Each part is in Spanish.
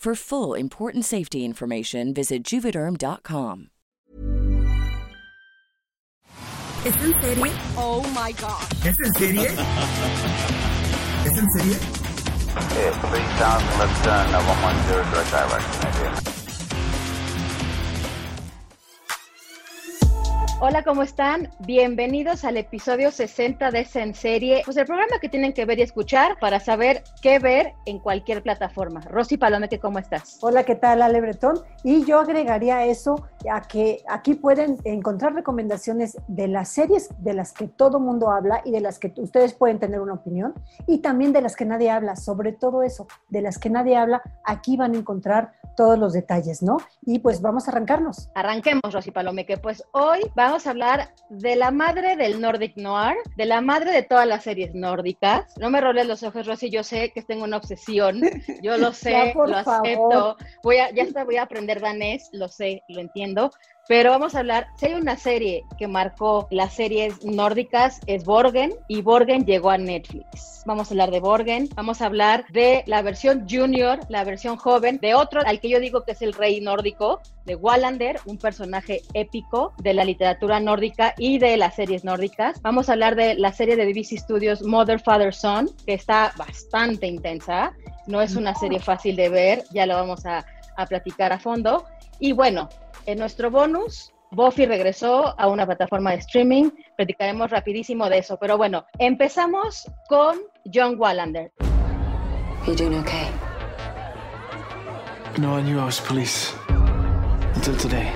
For full important safety information, visit juvederm.com. ¿Es en serie? Oh my gosh. ¿Es en serie? ¿Es en serie? Yeah, 3000 left turn, uh, 110 direct direction, Hola, ¿cómo están? Bienvenidos al episodio 60 de esa en serie. Pues el programa que tienen que ver y escuchar para saber qué ver en cualquier plataforma. Rosy Palomeque, ¿cómo estás? Hola, ¿qué tal, Ale Bretón? Y yo agregaría eso a que aquí pueden encontrar recomendaciones de las series de las que todo mundo habla y de las que ustedes pueden tener una opinión y también de las que nadie habla, sobre todo eso, de las que nadie habla, aquí van a encontrar todos los detalles, ¿no? Y pues vamos a arrancarnos. Arranquemos, Rosy Palomeque. Pues hoy vamos a hablar de la madre del Nordic Noir, de la madre de todas las series nórdicas. No me roles los ojos, Rosy, yo sé que tengo una obsesión, yo lo sé, Ya, lo acepto. favor. Voy a, ya hasta voy a aprender danés, lo sé, lo entiendo. Pero vamos a hablar, si hay una serie que marcó las series nórdicas es Borgen y Borgen llegó a Netflix. Vamos a hablar de Borgen, vamos a hablar de la versión junior, la versión joven, de otro al que yo digo que es el rey nórdico, de Wallander, un personaje épico de la literatura nórdica y de las series nórdicas. Vamos a hablar de la serie de BBC Studios Mother, Father, Son, que está bastante intensa. No es una serie fácil de ver, ya lo vamos a, a platicar a fondo. Y bueno, en nuestro bonus, Buffy regresó a una plataforma de streaming. Platicaremos rapidísimo de eso. Pero bueno, empezamos con John Wallander. You doing okay? No, I knew I was police. Until today.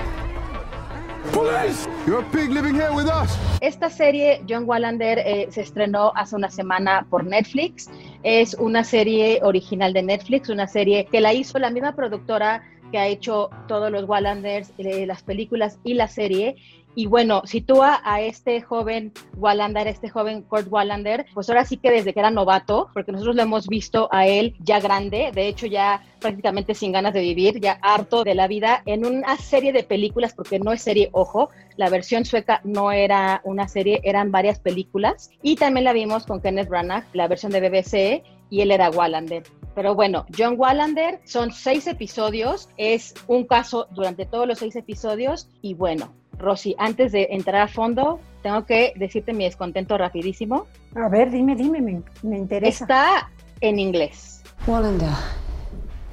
Police! You're a pig living here with us! Esta serie, John Wallander, eh, se estrenó hace una semana por Netflix. Es una serie original de Netflix, una serie que la hizo la misma productora que ha hecho todos los Wallanders, eh, las películas y la serie. Y bueno, sitúa a este joven Wallander, este joven Kurt Wallander, pues ahora sí que desde que era novato, porque nosotros lo hemos visto a él ya grande, de hecho ya prácticamente sin ganas de vivir, ya harto de la vida, en una serie de películas, porque no es serie, ojo, la versión sueca no era una serie, eran varias películas. Y también la vimos con Kenneth Branagh, la versión de BBC, y él era Wallander. Pero bueno, John Wallander son seis episodios, es un caso durante todos los seis episodios y bueno, Rosy, antes de entrar a fondo, tengo que decirte mi descontento rapidísimo. A ver, dime, dime, me, me interesa. Está en inglés. Wallander,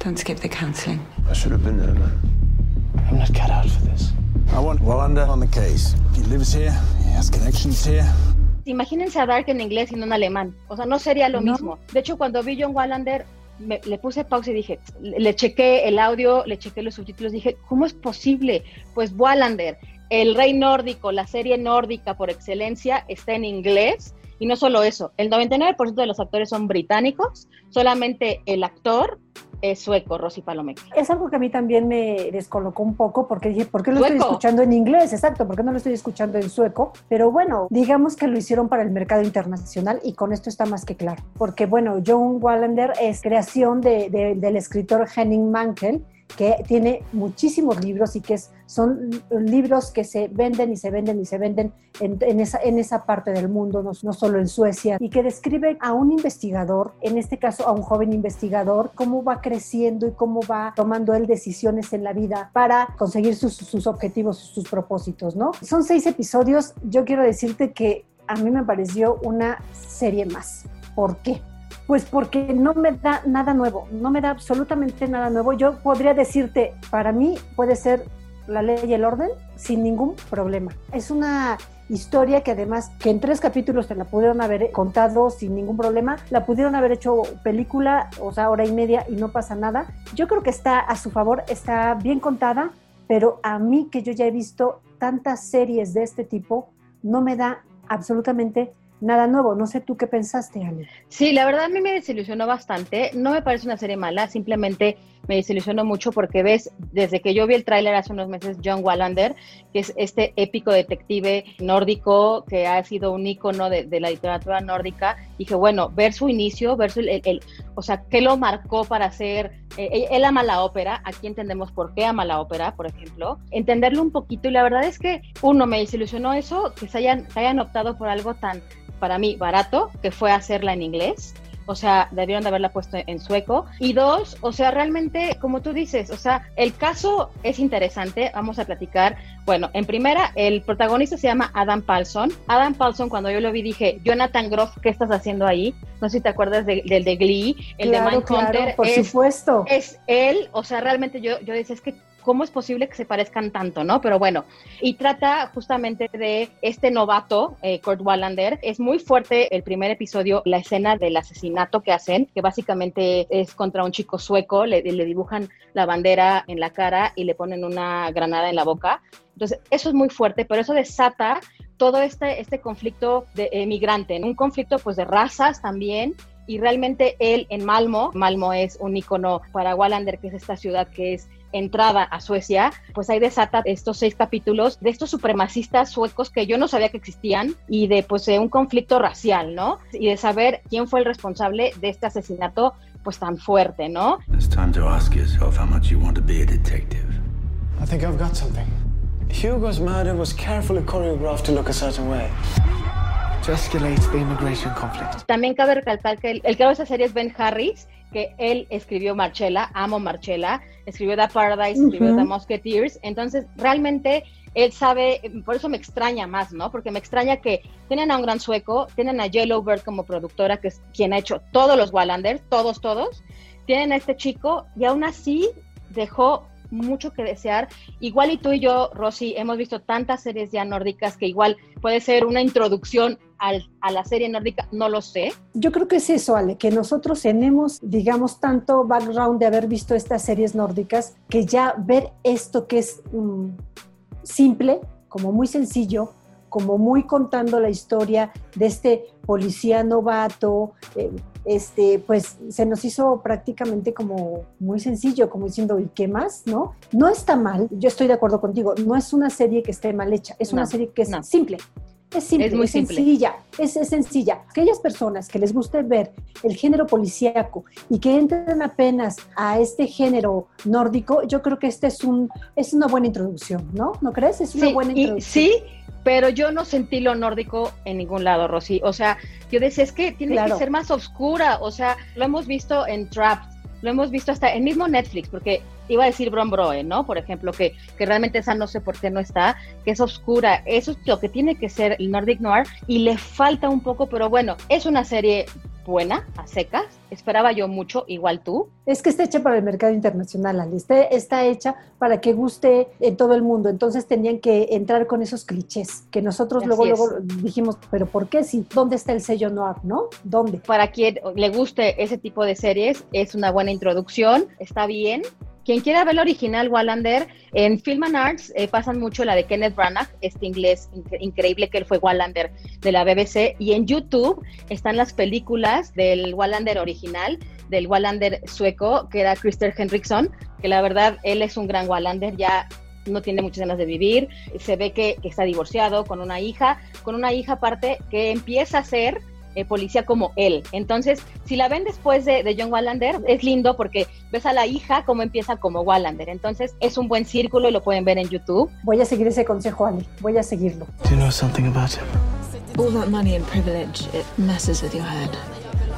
don't skip the counselling. I should have been there, man. I'm not cut out for this. I want Wallander on the case. He lives here, he has connections here. Imagínense a Dark en inglés y no en alemán. O sea, no sería lo No. mismo. De hecho, cuando vi John Wallander, le puse pausa y dije, le, le chequé el audio, le chequé los subtítulos, dije, ¿cómo es posible? Pues Wallander, el rey nórdico, la serie nórdica por excelencia, está en inglés. Y no solo eso, el 99% de los actores son británicos, solamente el actor es sueco, Rosy Palomeque. Es algo que a mí también me descolocó un poco porque dije, ¿por qué lo estoy escuchando en inglés? Exacto, ¿por qué no lo estoy escuchando en sueco? Pero bueno, digamos que lo hicieron para el mercado internacional y con esto está más que claro. Porque bueno, John Wallander es creación de- de- del escritor Henning Mankell, que tiene muchísimos libros y que son libros que se venden y se venden y se venden en, esa, en esa parte del mundo, no, solo en Suecia, y que describe a un investigador, en este caso a un joven investigador, cómo va creciendo y cómo va tomando él decisiones en la vida para conseguir sus objetivos, sus propósitos, ¿no? Son seis episodios, yo quiero decirte que a mí me pareció una serie más. ¿Por qué? Pues porque no me da nada nuevo, no me da absolutamente nada nuevo. Yo podría decirte, para mí puede ser la ley y el orden sin ningún problema. Es una historia que además que en tres capítulos te la pudieron haber contado sin ningún problema, la pudieron haber hecho película, o sea, hora y media y no pasa nada. Yo creo que está a su favor, está bien contada, pero a mí que yo ya he visto tantas series de este tipo, no me da absolutamente nada nuevo. No sé tú qué pensaste, Ale. Sí, la verdad a mí me desilusionó bastante. No me parece una serie mala, simplemente me desilusionó mucho porque ves, desde que yo vi el tráiler hace unos meses, John Wallander, que es este épico detective nórdico que ha sido un ícono de, la literatura nórdica, dije, bueno, ver su inicio, ver su, el, o sea, qué lo marcó para hacer, eh, él ama la ópera, aquí entendemos por qué ama la ópera, por ejemplo, entenderlo un poquito y la verdad es que, uno, me desilusionó eso, que se hayan, se hayan optado por algo tan para mí barato, que fue hacerla en inglés. O sea, debieron de haberla puesto en sueco. Y dos, o sea, realmente, como tú dices, o sea, el caso es interesante. Vamos a platicar. Bueno, en primera, el protagonista se llama Adam Paulson. Adam Paulson, cuando yo lo vi, dije, Jonathan Groff, ¿qué estás haciendo ahí? No sé si te acuerdas del de, Glee, el de Mindhunter. por supuesto. Es él, o sea, realmente yo, yo decía, es que ¿cómo es posible que se parezcan tanto, no? Pero bueno, y trata justamente de este novato, eh, Kurt Wallander. Es muy fuerte el primer episodio, la escena del asesinato que hacen, que básicamente es contra un chico sueco, le, dibujan la bandera en la cara y le ponen una granada en la boca. Entonces, eso es muy fuerte, pero eso desata todo este, este conflicto de emigrante, un conflicto pues de razas también, y realmente él en Malmo, Malmo es un icono para Wallander, que es esta ciudad que es entrada a Suecia, pues ahí desata estos seis capítulos de estos supremacistas suecos que yo no sabía que existían y de pues de un conflicto racial, ¿no? Y de saber quién fue el responsable de este asesinato pues tan fuerte, ¿no? It's time to ask yourself how much you want to be a detective. I think I've got something. Hugo's murder was carefully choreographed to look a certain way. To escalate the immigration conflict. También cabe recalcar que el, el creador de esa serie es Ben Harris, que él escribió Marchella, amo Marchella, escribió The Paradise, escribió The Musketeers, entonces realmente él sabe, por eso me extraña más, ¿no? Porque me extraña que tienen a un gran sueco, tienen a Yellowbird como productora, que es quien ha hecho todos los Wallanders, todos, todos, tienen a este chico y aún así dejó mucho que desear. Igual y tú y yo, Rosy, hemos visto tantas series ya nórdicas que igual puede ser una introducción a la serie nórdica, no lo sé. Yo creo que es eso, Ale, que nosotros tenemos, digamos, tanto background de haber visto estas series nórdicas, que ya ver esto que es mm, simple, como muy sencillo, como muy contando la historia de este policía novato, eh, este, pues se nos hizo prácticamente como muy sencillo, como diciendo, ¿y qué más? ¿No? No está mal, yo estoy de acuerdo contigo, no es una serie que esté mal hecha, es una serie que es simple. Es simple, es, muy sencilla, es, sencilla. Aquellas personas que les guste ver el género policíaco y que entren apenas a este género nórdico, yo creo que este es un es una buena introducción, ¿no? ¿No crees? Es una buena introducción. sí, pero yo no sentí lo nórdico en ningún lado, Rosy. O sea, yo decía, es que tiene que ser más oscura. O sea, lo hemos visto en Trapped, lo hemos visto hasta en mismo Netflix, porque iba a decir Bron Broe, ¿no? Por ejemplo, que, que realmente esa no sé por qué no está, que es oscura. Eso es lo que tiene que ser el Nordic Noir y le falta un poco, pero bueno, es una serie buena, a secas. Esperaba yo mucho, igual tú. Es que está hecha para el mercado internacional, Ali. Está, hecha para que guste en todo el mundo. Entonces tenían que entrar con esos clichés que nosotros luego, luego dijimos, pero ¿por qué? Si, ¿Dónde está el sello noir, no? ¿Dónde? Para quien le guste ese tipo de series, es una buena introducción, está bien, quien quiera ver el original Wallander, en Film and Arts eh, pasan mucho la de Kenneth Branagh, este inglés increíble que él fue Wallander de la BBC, y en YouTube están las películas del Wallander original, del Wallander sueco, que era Christer Henriksson, que la verdad él es un gran Wallander, ya no tiene muchas ganas de vivir, se ve que, que está divorciado con una hija, con una hija aparte que empieza a ser eh, policía como él. Entonces, si la ven después de, John Wallander, es lindo porque ves a la hija cómo empieza como Wallander. Entonces, es un buen círculo y lo pueden ver en YouTube. Voy a seguir ese consejo, Ali. Voy a seguirlo. Do you know something about him? All that money and privilege, it messes with your head.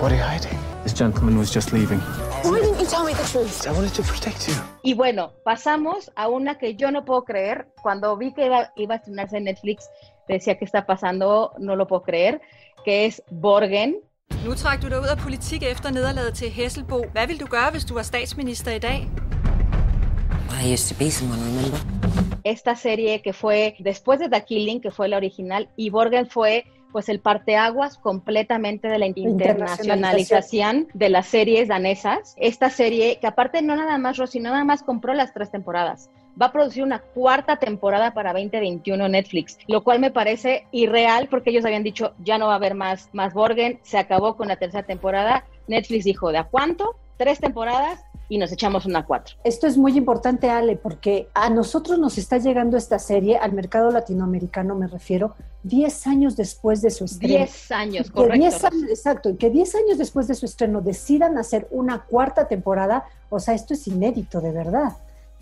What are you hiding? This gentleman was just leaving. Why didn't you tell me the truth? I wanted to protect you. Y bueno, pasamos a una que yo no puedo creer. Cuando vi que iba, iba a estrenarse en Netflix, decía que está pasando, no lo puedo creer que es Borgen. Nu trak du dig ud af politik efter nederlaget til Hesselbo. Hvad vil du gøre, hvis du var statsminister i dag? I used to be someone, remember? Esta serie que fue después de The Killing, que fue la original, y Borgen fue pues el parteaguas completamente de la internacionalización de las series danesas. Esta serie, que aparte no nada más Rosy, no nada más compró las tres temporadas, va a producir una cuarta temporada para 2021 Netflix, lo cual me parece irreal porque ellos habían dicho ya no va a haber más, más Borgen, se acabó con la tercera temporada. Netflix dijo, ¿de a cuánto? Tres temporadas y nos echamos una cuatro. Esto es muy importante, Ale, porque a nosotros nos está llegando esta serie, al mercado latinoamericano me refiero, 10 años después de su estreno. 10 años, correcto. 10 años, exacto, y que 10 años después de su estreno decidan hacer una cuarta temporada, o sea, esto es inédito, de verdad.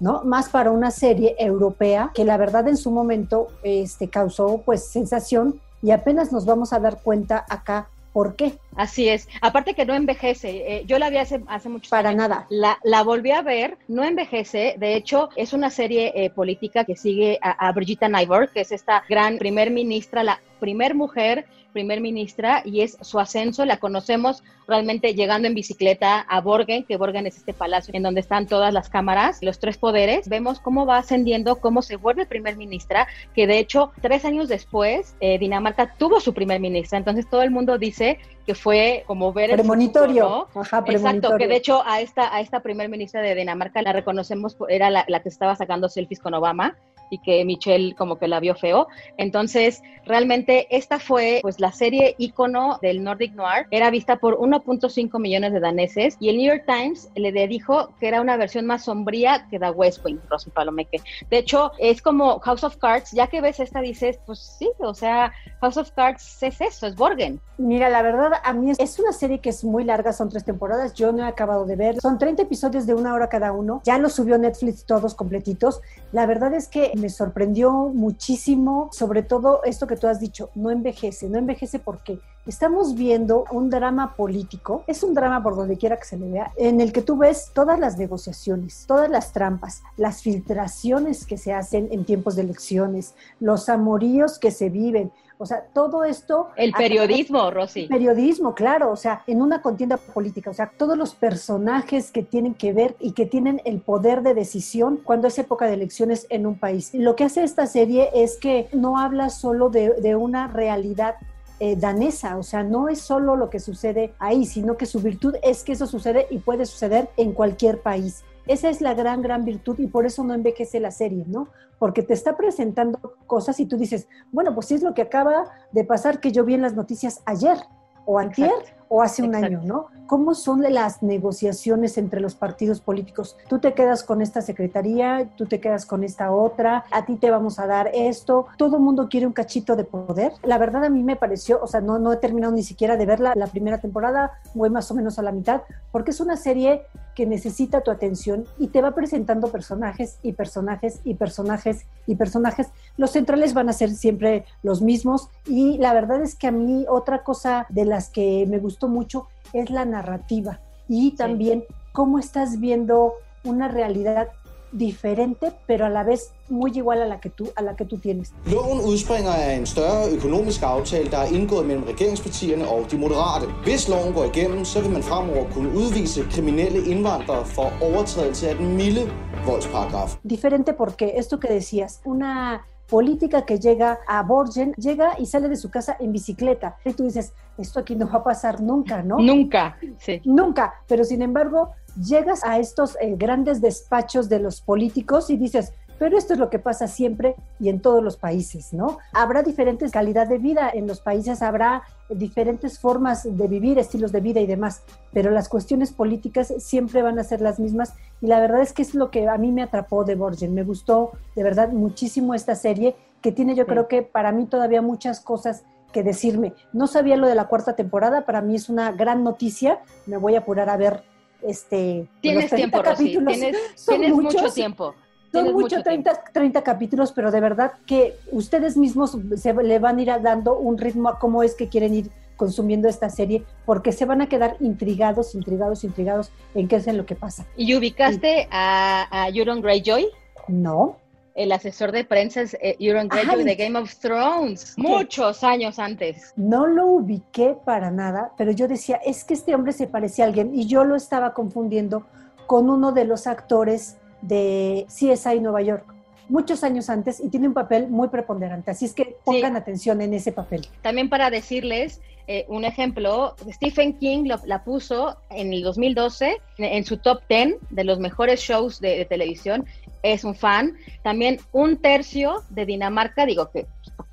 ¿No? Más para una serie europea que la verdad en su momento este, causó pues sensación y apenas nos vamos a dar cuenta acá por qué. Así es. Aparte que no envejece. Eh, yo la vi hace, hace mucho Para nada. La, la, volví a ver, no envejece. De hecho, es una serie eh, política que sigue a, a Brigitte Nyborg, que es esta gran primer ministra, la primer mujer primer ministra y es su ascenso. La conocemos realmente llegando en bicicleta a Borgen, que Borgen es este palacio en donde están todas las cámaras, los tres poderes. Vemos cómo va ascendiendo, cómo se vuelve primer ministra, que de hecho tres años después eh, Dinamarca tuvo su primer ministra. Entonces todo el mundo dice que fue como ver el premonitorio. Futuro, ¿no? Exacto, que de hecho a esta, a esta primer ministra de Dinamarca la reconocemos, era la, la que estaba sacando selfies con Obama y que Michelle como que la vio feo. Entonces, realmente esta fue pues la serie ícono del Nordic Noir. Era vista por 1.5 millones de daneses y el New York Times le dijo que era una versión más sombría que The West Wing, Rosy Palomeque. De hecho, es como House of Cards, ya que ves esta dices, pues sí, o sea, House of Cards es eso, es Borgen. Mira, la verdad, a mí es, una serie que es muy larga, son tres temporadas, yo no he acabado de ver, son 30 episodios de una hora cada uno, ya los subió Netflix todos completitos. La verdad es que me sorprendió muchísimo, sobre todo esto que tú has dicho, no envejece, no envejece porque estamos viendo un drama político, es un drama por donde quiera que se le vea, en el que tú ves todas las negociaciones, todas las trampas, las filtraciones que se hacen en tiempos de elecciones, los amoríos que se viven, o sea, todo esto... El periodismo, Rosy. Periodismo, claro, o sea, en una contienda política, o sea, todos los personajes que tienen que ver y que tienen el poder de decisión cuando es época de elecciones en un país. Lo que hace esta serie es que no habla solo de, de una realidad eh, danesa, o sea, no es solo lo que sucede ahí, sino que su virtud es que eso sucede y puede suceder en cualquier país. Esa es la gran, gran virtud y por eso no envejece la serie, ¿no? Porque te está presentando cosas y tú dices, bueno, pues sí es lo que acaba de pasar que yo vi en las noticias ayer o antier. O hace un Exacto. año, ¿no? ¿Cómo son las negociaciones entre los partidos políticos? Tú te quedas con esta secretaría, tú te quedas con esta otra, a ti te vamos a dar esto, todo el mundo quiere un cachito de poder. La verdad a mí me pareció, o sea, no, no he terminado ni siquiera de verla la primera temporada, voy más o menos a la mitad, porque es una serie que necesita tu atención y te va presentando personajes y personajes y personajes y personajes. Los centrales van a ser siempre los mismos y la verdad es que a mí otra cosa de las que me gustó mucho es la narrativa y también cómo estás viendo una realidad diferente, pero a la vez muy igual a la que tú, a la que tú tienes. Loven udspringer af en større økonomisk aftale, der er indgået mellem regeringspartierne og de moderate. Hvis loven går igennem, så vil man fremover kunne udvise kriminelle indvandrere for overtrædelse af den milde voldsparagraf. Diferente porque esto que decías, una política que llega a Borgen, llega y sale de su casa en bicicleta. Y tú dices, esto aquí no va a pasar nunca, ¿no? Nunca, sí. Nunca, pero sin embargo, llegas a estos eh, grandes despachos de los políticos y dices, pero esto es lo que pasa siempre y en todos los países, ¿no? Habrá diferentes calidad de vida en los países, habrá diferentes formas de vivir, estilos de vida y demás, pero las cuestiones políticas siempre van a ser las mismas y la verdad es que es lo que a mí me atrapó de Borgen. Me gustó de verdad muchísimo esta serie que tiene yo Sí. creo que para mí todavía muchas cosas que decirme. No sabía lo de la cuarta temporada, para mí es una gran noticia, me voy a apurar a ver este Tienes los 30 tiempo, Rosy. capítulos. Tienes, tienes mucho tiempo. Son mucho, mucho 30, 30 capítulos, pero de verdad que ustedes mismos se le van a ir dando un ritmo a cómo es que quieren ir consumiendo esta serie, porque se van a quedar intrigados, intrigados, intrigados en qué es en lo que pasa. ¿Y ubicaste a, a Euron Greyjoy? No. el asesor de prensa es eh, Euron Greyjoy de Game of Thrones, muchos años antes. No lo ubiqué para nada, pero yo decía, es que este hombre se parecía a alguien y yo lo estaba confundiendo con uno de los actores de CSI Nueva York muchos años antes y tiene un papel muy preponderante. Así es que pongan atención en ese papel. También para decirles eh, un ejemplo, Stephen King la puso en el 2012 en, su top 10 de los mejores shows de televisión es un fan. También un tercio de Dinamarca, digo que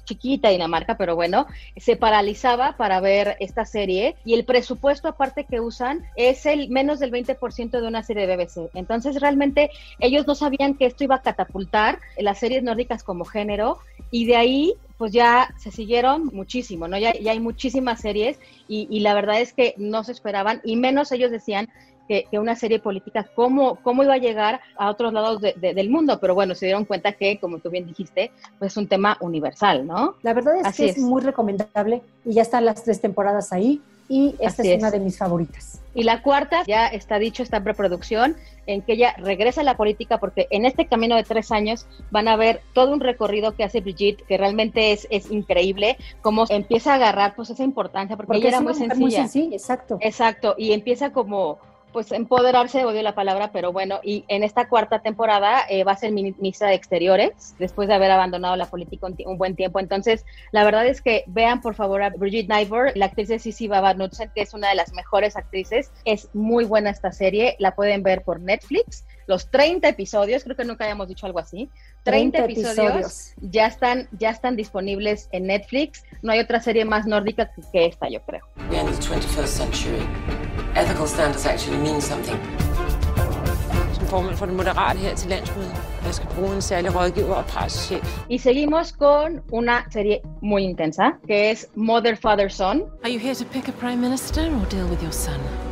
chiquita Dinamarca, pero bueno, se paralizaba para ver esta serie y el presupuesto aparte que usan es el menos del 20% de una serie de BBC. Entonces realmente ellos no sabían que esto iba a catapultar las series nórdicas como género y de ahí pues ya se siguieron muchísimo, ¿no? Ya, ya hay muchísimas series y, y, la verdad es que no se esperaban y menos ellos decían que, una serie política, cómo, cómo iba a llegar a otros lados del mundo, pero bueno, se dieron cuenta que, como tú bien dijiste, pues es un tema universal, ¿no? La verdad es que es, muy recomendable y ya están las tres temporadas ahí y esta es, una de mis favoritas. Y la cuarta, ya está dicho, está en preproducción, en que ella regresa a la política porque en este camino de tres años van a ver todo un recorrido que hace Brigitte, que realmente es, es increíble, cómo empieza a agarrar pues esa importancia, porque, ella era muy sencilla. Muy sencilla, exacto. Exacto, y empieza como pues empoderarse, odio la palabra, pero bueno, y en esta cuarta temporada eh, va a ser ministra de Exteriores, después de haber abandonado la política un, buen tiempo. Entonces, la verdad es que vean por favor a Brigitte Nivor, la actriz de Sissy Babanutsen, que es una de las mejores actrices. Es muy buena esta serie, la pueden ver por Netflix. Los 30 episodios, creo que nunca habíamos dicho algo así. 30, episodios, ya están ya están disponibles en Netflix. No hay otra serie más nórdica que, que esta, yo creo. Ethical standards actually mean something. Y seguimos con una serie muy intensa, que es Mother, Father, Son. Are you here to pick a prime minister or deal with your son?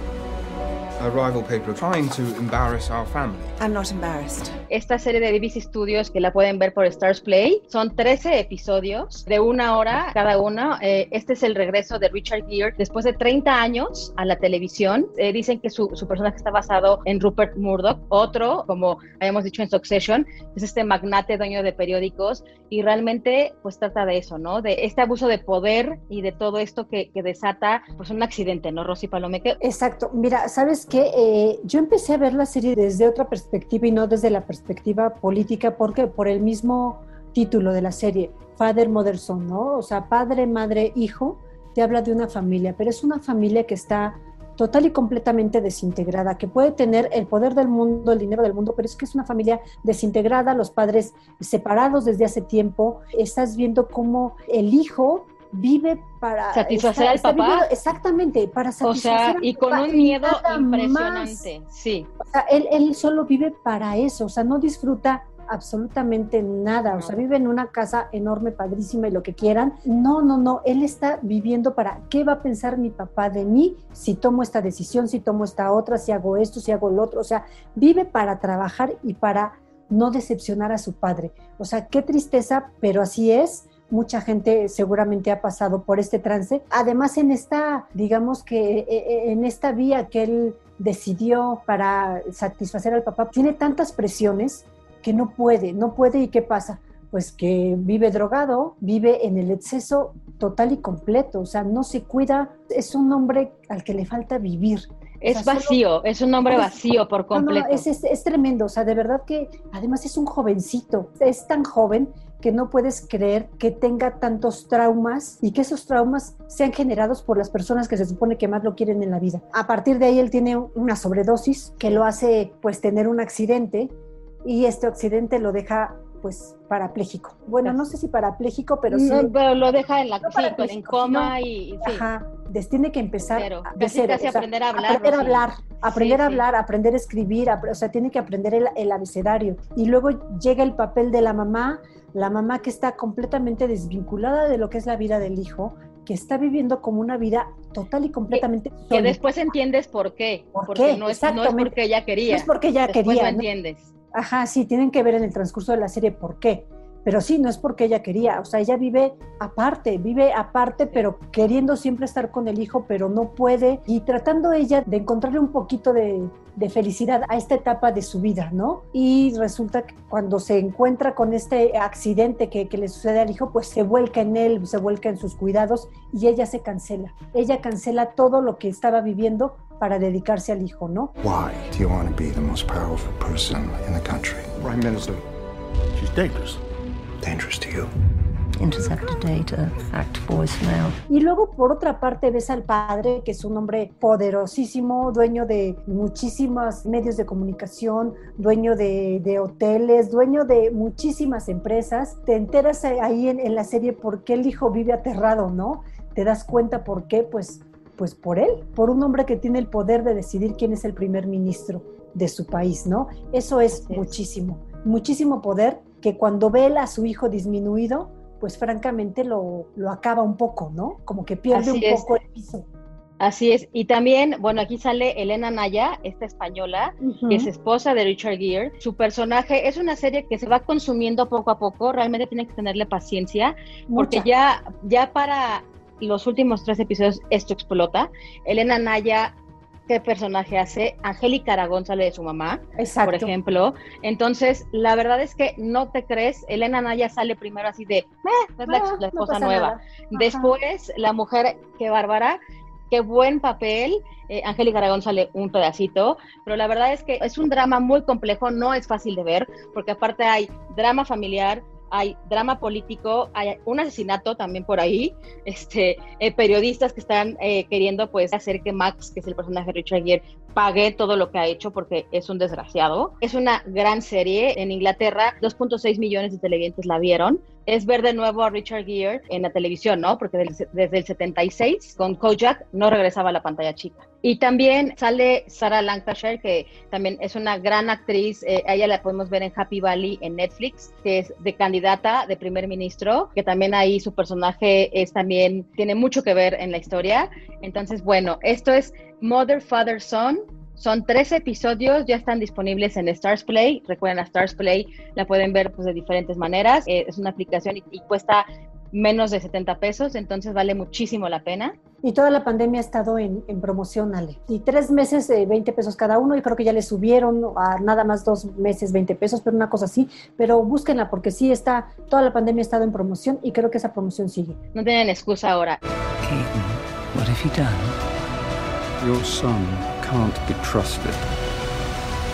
A rival paper trying to embarrass our family. I'm not embarrassed. Esta serie de BBC Studios que la pueden ver por Stars Play son 13 episodios de una hora cada uno. Eh, este es el regreso de Richard Gere después de 30 años a la televisión. Eh, dicen que su, su, personaje está basado en Rupert Murdoch, otro, como habíamos dicho en Succession, es este magnate dueño de periódicos y realmente pues trata de eso, ¿no? De este abuso de poder y de todo esto que, que desata pues un accidente, ¿no, Rosy Palomeque? Exacto. Mira, ¿sabes que eh, yo empecé a ver la serie desde otra perspectiva y no desde la perspectiva política, porque por el mismo título de la serie, Father, Mother, Son, ¿no? O sea, padre, madre, hijo, te habla de una familia, pero es una familia que está total y completamente desintegrada, que puede tener el poder del mundo, el dinero del mundo, pero es que es una familia desintegrada, los padres separados desde hace tiempo, estás viendo cómo el hijo vive para satisfacer al papá. exactamente, para satisfacer. O sea, y con un miedo impresionante, sí. O sea, él, él solo vive para eso, o sea, no disfruta absolutamente nada, o sea, vive en una casa enorme, padrísima y lo que quieran. No, no, no, él está viviendo para qué va a pensar mi papá de mí si tomo esta decisión, si tomo esta otra, si hago esto, si hago lo otro, o sea, vive para trabajar y para no decepcionar a su padre. O sea, qué tristeza, pero así es mucha gente seguramente ha pasado por este trance. Además, en esta, digamos que eh, eh, en esta vía que él decidió para satisfacer al papá, tiene tantas presiones que no puede, no puede y ¿qué pasa? Pues que vive drogado, vive en el exceso total y completo, o sea, no se cuida, es un hombre al que le falta vivir. Es vacío, es un hombre vacío por completo. es, es, tremendo, o sea, de verdad que además es un jovencito, es tan joven que no puedes creer que tenga tantos traumas y que esos traumas sean generados por las personas que se supone que más lo quieren en la vida. A partir de ahí él tiene una sobredosis que lo hace pues tener un accidente y este accidente lo deja pues parapléjico. Bueno, no sé si parapléjico, pero sí. pero lo deja en la en coma y, sí. Ajá, tiene que empezar a aprender a hablar. Aprender a hablar, aprender a hablar, aprender a escribir, o sea, tiene que aprender el, el, abecedario. Y luego llega el papel de la mamá, la mamá que está completamente desvinculada de lo que es la vida del hijo, que está viviendo como una vida total y completamente que, que después entiendes por qué, porque No, es, no es porque ella quería. No es porque ella después quería. Lo entiendes. Ajá, sí, tienen que ver en el transcurso de la serie por qué. pero sí, no es porque ella quería, o sea, ella vive aparte, vive aparte, pero queriendo siempre estar con el hijo, pero no puede, y tratando ella de encontrarle un poquito de, de felicidad a esta etapa de su vida, ¿no? Y resulta que cuando se encuentra con este accidente que, que, le sucede al hijo, pues se vuelca en él, se vuelca en sus cuidados y ella se cancela. Ella cancela todo lo que estaba viviendo para dedicarse al hijo, ¿no? Why do you want to be the most powerful person in the country? Prime Minister, she's dangerous. Dangerous to you. Intercepted data, act voicemail. Y luego, por otra parte, ves al padre, que es un hombre poderosísimo, dueño de muchísimos medios de comunicación, dueño de, de hoteles, dueño de muchísimas empresas. Te enteras ahí en, en la serie por qué el hijo vive aterrado, ¿no? Te das cuenta por qué, pues, pues por él, por un hombre que tiene el poder de decidir quién es el primer ministro de su país, ¿no? Eso es muchísimo, muchísimo poder que cuando ve a su hijo disminuido, pues francamente lo, lo acaba un poco, ¿no? Como que pierde Así un es. poco el piso. Así es. Y también, bueno, aquí sale Elena Naya, esta española, que es esposa de Richard Gere. Su personaje es una serie que se va consumiendo poco a poco. Realmente tienen que tenerle paciencia, porque ya, ya para los últimos tres episodios esto explota. Elena Naya, ¿qué personaje hace? Angélica Aragón sale de su mamá, Exacto. por ejemplo. Entonces, la verdad es que no te crees. Elena Naya sale primero así de, "Eh, es la, Ah, la esposa nueva. nada. Después, la mujer, qué bárbara, qué buen papel. Eh, Angélica Aragón sale un pedacito, pero la verdad es que es un drama muy complejo, no es fácil de ver, porque aparte hay drama familiar, hay drama político, hay un asesinato también por ahí, este, eh, periodistas que están eh, queriendo pues hacer que Max, que es el personaje de Richard Gere, pague todo lo que ha hecho porque es un desgraciado. Es una gran serie en Inglaterra, 2.6 millones de televidentes la vieron. Es ver de nuevo a Richard Gere en la televisión, ¿no? Porque desde el 76 con Kojak no regresaba a la pantalla chica. Y también sale Sarah Lancashire, que también es una gran actriz. eh, a ella la podemos ver en Happy Valley en Netflix, que es de candidata de primer ministro, que también ahí su personaje es también, tiene mucho que ver en la historia. Entonces, bueno, esto es Mother, Father, Son. Son tres episodios, ya están disponibles en Stars Play. Recuerden, a Stars Play la pueden ver pues, de diferentes maneras. Eh, es una aplicación y, y cuesta menos de 70 pesos, entonces vale muchísimo la pena. Y toda la pandemia ha estado en, en promoción, Ale. Y tres meses, eh, 20 pesos cada uno. Yo creo que ya le subieron a nada más dos meses, 20 pesos, pero una cosa así. Pero búsquenla porque sí está, toda la pandemia ha estado en promoción y creo que esa promoción sigue. No tienen excusa ahora. Keaton, what have you done? Your son can't be trusted.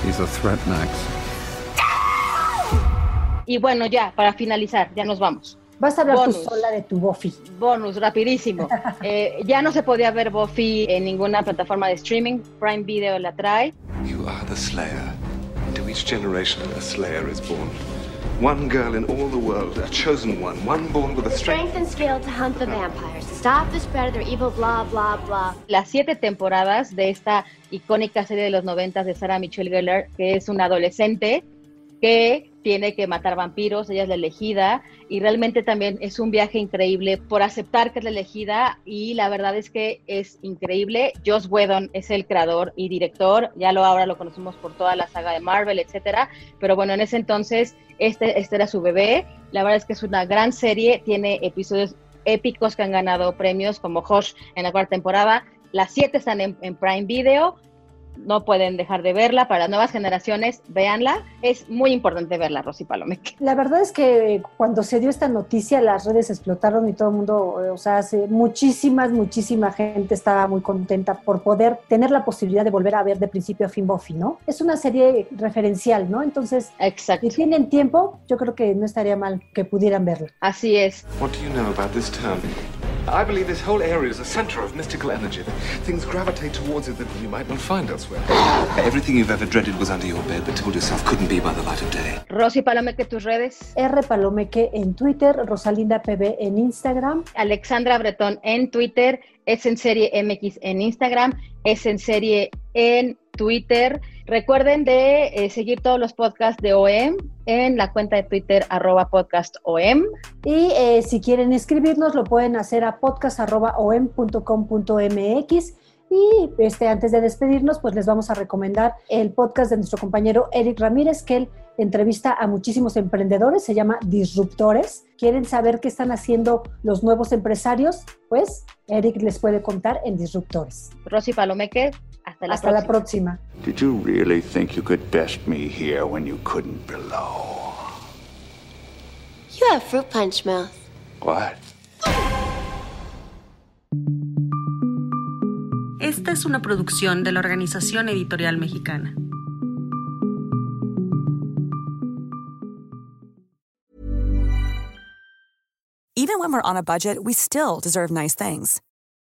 He's a threat, Max. Y bueno, ya, para finalizar, ya nos vamos. Vas a hablar Bonus. tú sola de tu Buffy. Bonus, rapidísimo. Eh, ya no se podía ver Buffy en ninguna plataforma de streaming. Prime Video la trae. You are the Slayer. Into each generation, a Slayer is born. One girl in all the world, a chosen one, one born with a strength. Strength and skill to hunt the vampires, to stop the spread of their evil blah blah blah. Las siete temporadas de esta icónica serie de los noventas de Sarah Michelle Gellar, que es una adolescente que tiene que matar vampiros, ella es la elegida y realmente también es un viaje increíble por aceptar que es la elegida y la verdad es que es increíble. Joss Whedon es el creador y director, ya lo ahora lo conocemos por toda la saga de Marvel, etcétera, pero bueno, en ese entonces este, este era su bebé. La verdad es que es una gran serie, tiene episodios épicos que han ganado premios como Hush en la cuarta temporada. Las siete están en Prime Video no pueden dejar de verla. Para las nuevas generaciones, véanla. Es muy importante verla, Rosy Palomeque. La verdad es que cuando se dio esta noticia, las redes explotaron y todo el mundo, o sea, hace muchísimas, muchísima gente estaba muy contenta por poder tener la posibilidad de volver a ver de principio a fin Buffy, ¿no? Es una serie referencial, ¿no? Entonces, Exacto. si tienen tiempo, yo creo que no estaría mal que pudieran verla. Así es. What do you know about this town? I believe this whole area is a center of mystical energy. Things gravitate towards it that you might not find elsewhere. Everything you've ever dreaded was under your bed, but told yourself couldn't be by the light of day. Rosy Palomeque, tus redes. R Palomeque en Twitter, Rosalinda PB en Instagram. Alexandra Bretón en Twitter. Es en serie MX en Instagram. Es en serie en Twitter. Recuerden de eh, seguir todos los podcasts de OEM en la cuenta de Twitter arroba podcast OEM. Y eh, si quieren escribirnos, lo pueden hacer a podcast.om.com.mx. Y este, antes de despedirnos, pues les vamos a recomendar el podcast de nuestro compañero Eric Ramírez, que él entrevista a muchísimos emprendedores, se llama Disruptores. ¿Quieren saber qué están haciendo los nuevos empresarios? Pues Eric les puede contar en Disruptores. Rosy Palomeque, hasta la Hasta próxima. la próxima. Did you really think you could best me here when you couldn't below? You have fruit punch mouth. What? Esta es una producción de la Organización Editorial Mexicana. Even when we're on a budget, we still deserve nice things.